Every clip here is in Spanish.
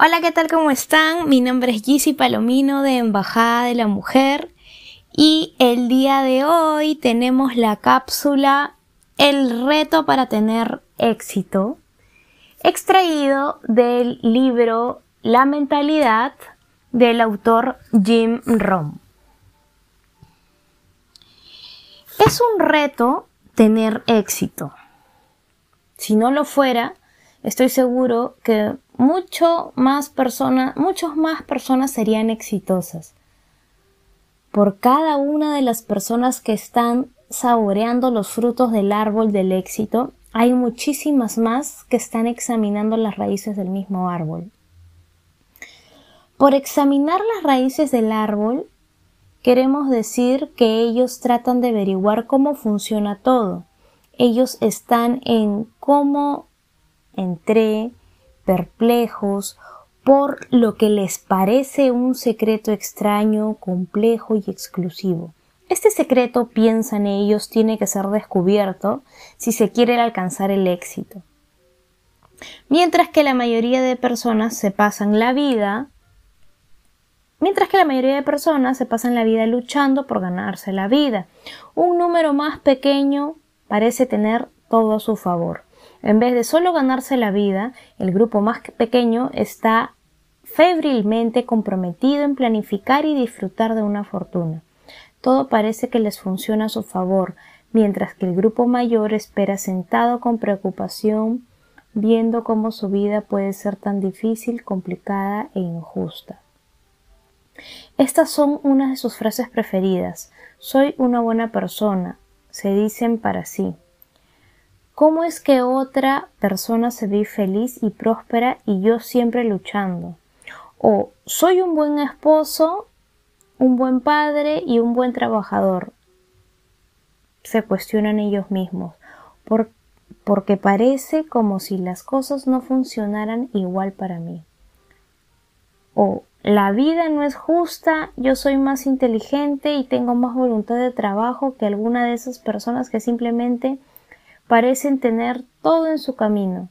Hola, ¿qué tal? ¿Cómo están? Mi nombre es Gizzy Palomino de Embajada de la Mujer y el día de hoy tenemos la cápsula El reto para tener éxito, extraído del libro La mentalidad del autor Jim Rohn. Es un reto tener éxito. Si no lo fuera, estoy seguro que mucho más personas, muchas más personas serían exitosas. Por cada una de las personas que están saboreando los frutos del árbol del éxito, hay muchísimas más que están examinando las raíces del mismo árbol. Por examinar las raíces del árbol, queremos decir que ellos tratan de averiguar cómo funciona todo. Ellos están en cómo entré, perplejos por lo que les parece un secreto extraño, complejo y exclusivo. Este secreto, piensan ellos, tiene que ser descubierto si se quiere alcanzar el éxito. Mientras que la mayoría de personas se pasan la vida Mientras que la mayoría de personas se pasan la vida luchando por ganarse la vida. Un número más pequeño parece tener todo a su favor. En vez de solo ganarse la vida, el grupo más pequeño está febrilmente comprometido en planificar y disfrutar de una fortuna. Todo parece que les funciona a su favor, mientras que el grupo mayor espera sentado con preocupación, viendo cómo su vida puede ser tan difícil, complicada e injusta. Estas son unas de sus frases preferidas. Soy una buena persona, se dicen para sí. ¿Cómo es que otra persona se ve feliz y próspera y yo siempre luchando? O soy un buen esposo, un buen padre y un buen trabajador. Se cuestionan ellos mismos, porque parece como si las cosas no funcionaran igual para mí. O la vida no es justa, yo soy más inteligente y tengo más voluntad de trabajo que alguna de esas personas que simplemente parecen tener todo en su camino.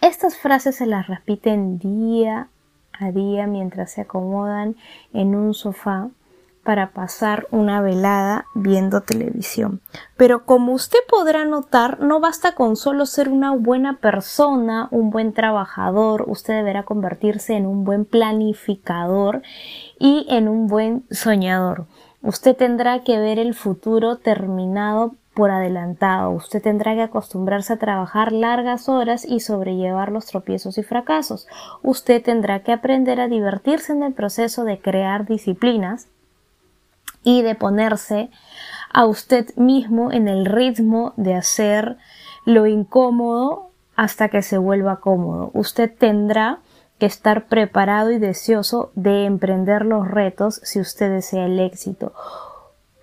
Estas frases se las repiten día a día mientras se acomodan en un sofá para pasar una velada viendo televisión. Pero como usted podrá notar, no basta con solo ser una buena persona, un buen trabajador, usted deberá convertirse en un buen planificador y en un buen soñador. Usted tendrá que ver el futuro terminado por adelantado. Usted tendrá que acostumbrarse a trabajar largas horas y sobrellevar los tropiezos y fracasos. Usted tendrá que aprender a divertirse en el proceso de crear disciplinas y de ponerse a usted mismo en el ritmo de hacer lo incómodo hasta que se vuelva cómodo. Usted tendrá que estar preparado y deseoso de emprender los retos si usted desea el éxito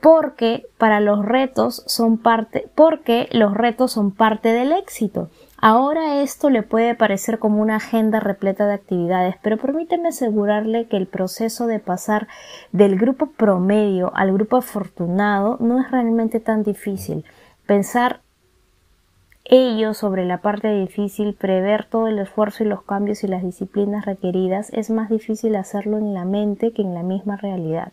porque para los retos son parte, porque los retos son parte del éxito. Ahora esto le puede parecer como una agenda repleta de actividades, pero permíteme asegurarle que el proceso de pasar del grupo promedio al grupo afortunado no es realmente tan difícil. Pensar ello sobre la parte difícil, prever todo el esfuerzo y los cambios y las disciplinas requeridas, es más difícil hacerlo en la mente que en la misma realidad.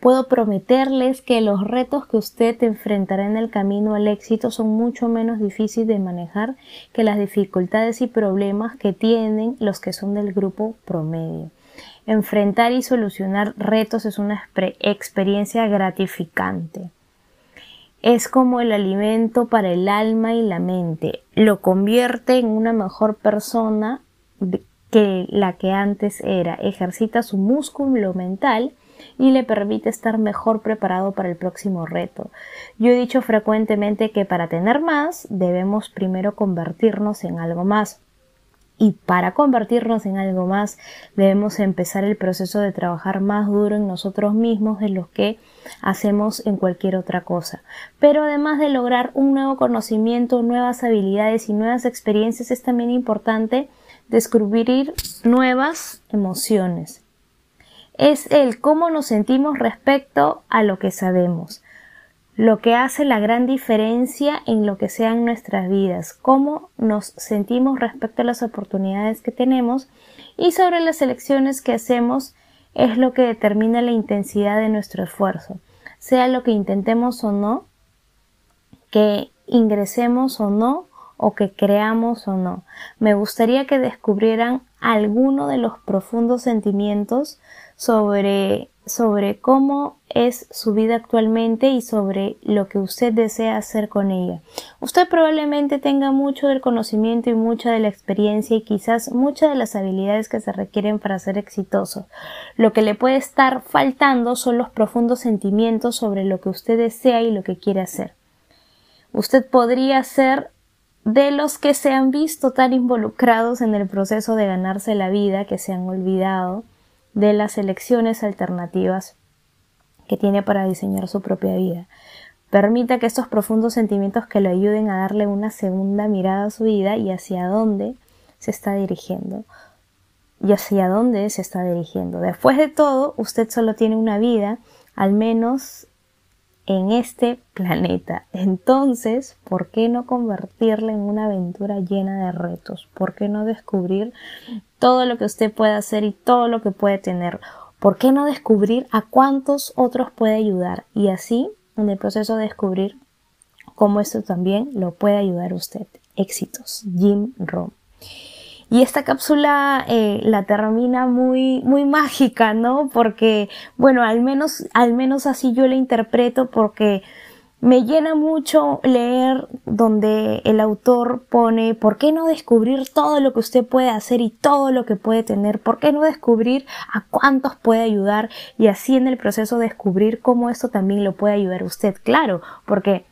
Puedo prometerles que los retos que usted enfrentará en el camino al éxito son mucho menos difíciles de manejar que las dificultades y problemas que tienen los que son del grupo promedio. Enfrentar y solucionar retos es una experiencia gratificante. Es como el alimento para el alma y la mente. Lo convierte en una mejor persona que la que antes era. Ejercita su músculo mental y le permite estar mejor preparado para el próximo reto. Yo he dicho frecuentemente que para tener más debemos primero convertirnos en algo más. Y para convertirnos en algo más debemos empezar el proceso de trabajar más duro en nosotros mismos de lo que hacemos en cualquier otra cosa. Pero además de lograr un nuevo conocimiento, nuevas habilidades y nuevas experiencias, es también importante descubrir nuevas emociones es el cómo nos sentimos respecto a lo que sabemos. lo que hace la gran diferencia en lo que sean nuestras vidas, cómo nos sentimos respecto a las oportunidades que tenemos y sobre las elecciones que hacemos es lo que determina la intensidad de nuestro esfuerzo, sea lo que intentemos o no, que ingresemos o no, o que creamos o no. Me gustaría que descubrieran alguno de los profundos sentimientos sobre sobre cómo es su vida actualmente y sobre lo que usted desea hacer con ella. Usted probablemente tenga mucho del conocimiento y mucha de la experiencia y quizás muchas de las habilidades que se requieren para ser exitoso. Lo que le puede estar faltando son los profundos sentimientos sobre lo que usted desea y lo que quiere hacer. Usted podría ser de los que se han visto tan involucrados en el proceso de ganarse la vida que se han olvidado de las elecciones alternativas que tiene para diseñar su propia vida. Permita que estos profundos sentimientos que le ayuden a darle una segunda mirada a su vida y hacia dónde se está dirigiendo. Y hacia dónde se está dirigiendo. Después de todo, usted solo tiene una vida, al menos en este planeta. Entonces, ¿por qué no convertirla en una aventura llena de retos? ¿Por qué no descubrir todo lo que usted puede hacer y todo lo que puede tener? ¿Por qué no descubrir a cuántos otros puede ayudar? Y así, en el proceso de descubrir cómo esto también lo puede ayudar a usted. Éxitos. Jim Rohn. Y esta cápsula eh, la termina muy, muy mágica, ¿no? Porque, bueno, al menos, al menos así yo la interpreto porque me llena mucho leer donde el autor pone ¿por qué no descubrir todo lo que usted puede hacer y todo lo que puede tener? ¿Por qué no descubrir a cuántos puede ayudar? Y así en el proceso descubrir cómo esto también lo puede ayudar a usted. Claro, porque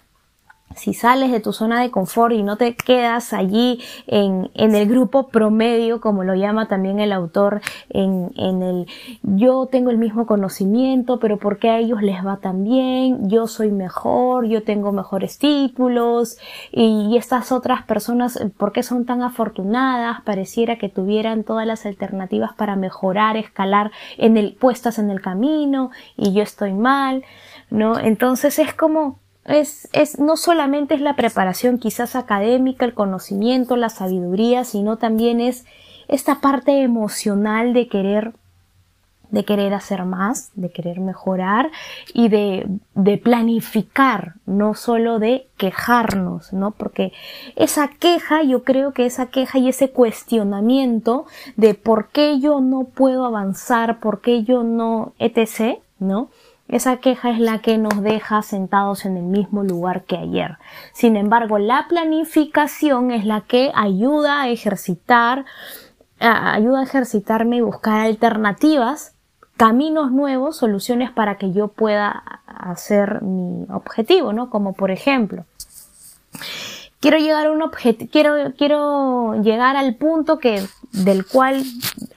si sales de tu zona de confort y no te quedas allí en, en el grupo promedio, como lo llama también el autor, en, en el yo tengo el mismo conocimiento, pero ¿por qué a ellos les va tan bien? Yo soy mejor, yo tengo mejores títulos y, y estas otras personas, ¿por qué son tan afortunadas? Pareciera que tuvieran todas las alternativas para mejorar, escalar en el, puestas en el camino y yo estoy mal, ¿no? Entonces es como es, es, no solamente es la preparación quizás académica, el conocimiento, la sabiduría, sino también es esta parte emocional de querer de querer hacer más, de querer mejorar y de, de planificar, no solo de quejarnos, ¿no? Porque esa queja, yo creo que esa queja y ese cuestionamiento de por qué yo no puedo avanzar, por qué yo no, etc., ¿no? Esa queja es la que nos deja sentados en el mismo lugar que ayer. Sin embargo, la planificación es la que ayuda a ejercitar, ayuda a ejercitarme y buscar alternativas, caminos nuevos, soluciones para que yo pueda hacer mi objetivo, ¿no? Como por ejemplo, quiero llegar a un quiero, quiero llegar al punto que, del cual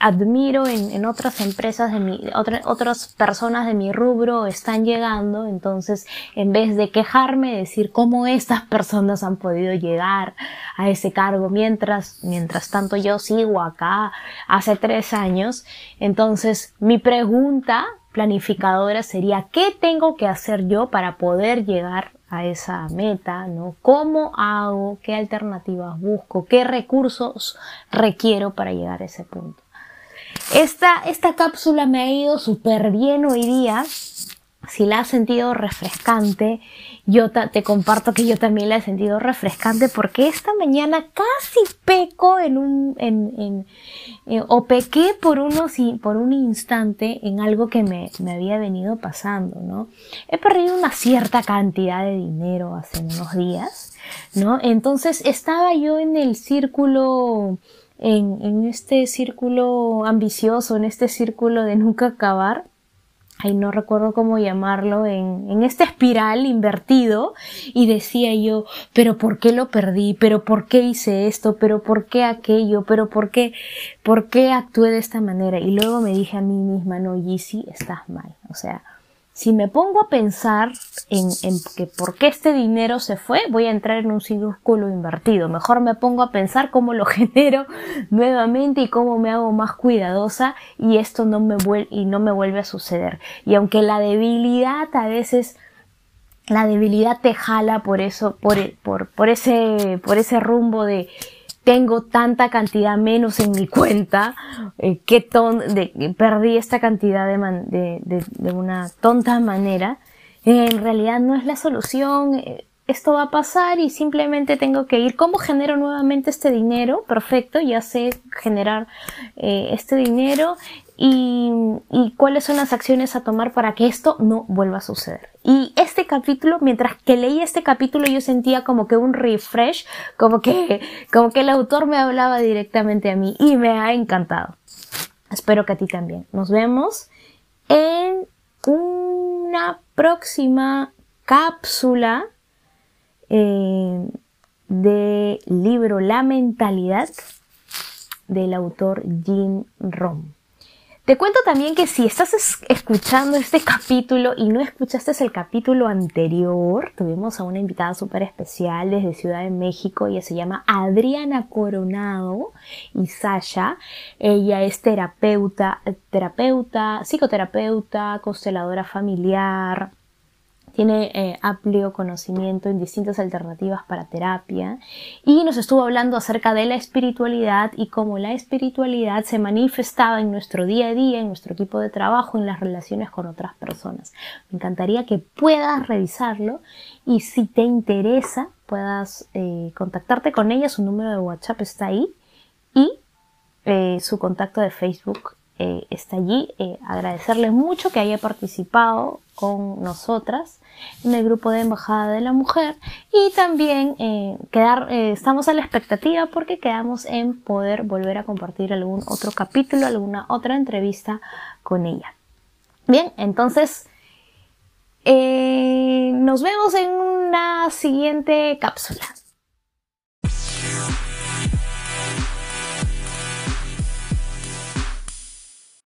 admiro en, en otras empresas de mi, otras personas de mi rubro están llegando, entonces en vez de quejarme, decir cómo estas personas han podido llegar a ese cargo mientras, mientras tanto yo sigo acá hace tres años, entonces mi pregunta planificadora sería ¿qué tengo que hacer yo para poder llegar a esa meta, ¿no? ¿Cómo hago? ¿Qué alternativas busco? ¿Qué recursos requiero para llegar a ese punto? Esta, esta cápsula me ha ido súper bien hoy día. Si la has sentido refrescante, yo te comparto que yo también la he sentido refrescante porque esta mañana casi peco en un, en, en, eh, o pequé por unos, por un instante en algo que me, me había venido pasando, ¿no? He perdido una cierta cantidad de dinero hace unos días, ¿no? Entonces estaba yo en el círculo, en, en este círculo ambicioso, en este círculo de nunca acabar, ay, no recuerdo cómo llamarlo, en, en esta espiral invertido y decía yo, pero ¿por qué lo perdí? ¿Pero por qué hice esto? ¿Pero por qué aquello? ¿Pero por qué, por qué actué de esta manera? Y luego me dije a mí misma, no, Yeezy, estás mal. O sea, si me pongo a pensar en, en, que por qué este dinero se fue, voy a entrar en un círculo invertido. Mejor me pongo a pensar cómo lo genero nuevamente y cómo me hago más cuidadosa y esto no me vuelve, y no me vuelve a suceder. Y aunque la debilidad a veces la debilidad te jala por eso, por, por, por ese, por ese rumbo de tengo tanta cantidad menos en mi cuenta, eh, qué ton perdí esta cantidad de, una tonta manera. en realidad no es la solución. Eh, esto va a pasar y simplemente tengo que ir. ¿Cómo genero nuevamente este dinero? Perfecto, ya sé generar eh, este dinero y, y, cuáles son las acciones a tomar para que esto no vuelva a suceder. Y este capítulo, mientras que leí este capítulo, yo sentía como que un refresh, como que, como que el autor me hablaba directamente a mí y me ha encantado. Espero que a ti también. Nos vemos en una próxima cápsula eh, del libro La mentalidad del autor Jim Rom. Te cuento también que si estás escuchando este capítulo y no escuchaste el capítulo anterior, tuvimos a una invitada súper especial desde Ciudad de México, ella se llama Adriana Coronado y Sasha. Ella es terapeuta, terapeuta, psicoterapeuta, consteladora familiar, tiene eh, amplio conocimiento en distintas alternativas para terapia y nos estuvo hablando acerca de la espiritualidad y cómo la espiritualidad se manifestaba en nuestro día a día, en nuestro equipo de trabajo, en las relaciones con otras personas. Me encantaría que puedas revisarlo y si te interesa puedas eh, contactarte con ella, su número de WhatsApp está ahí y eh, su contacto de Facebook está allí. agradecerle mucho que haya participado con nosotras en el grupo de Embajada de la Mujer y también eh, quedar, eh, estamos a la expectativa porque quedamos en poder volver a compartir algún otro capítulo, alguna otra entrevista con ella. Bien, entonces eh, nos vemos en una siguiente cápsula.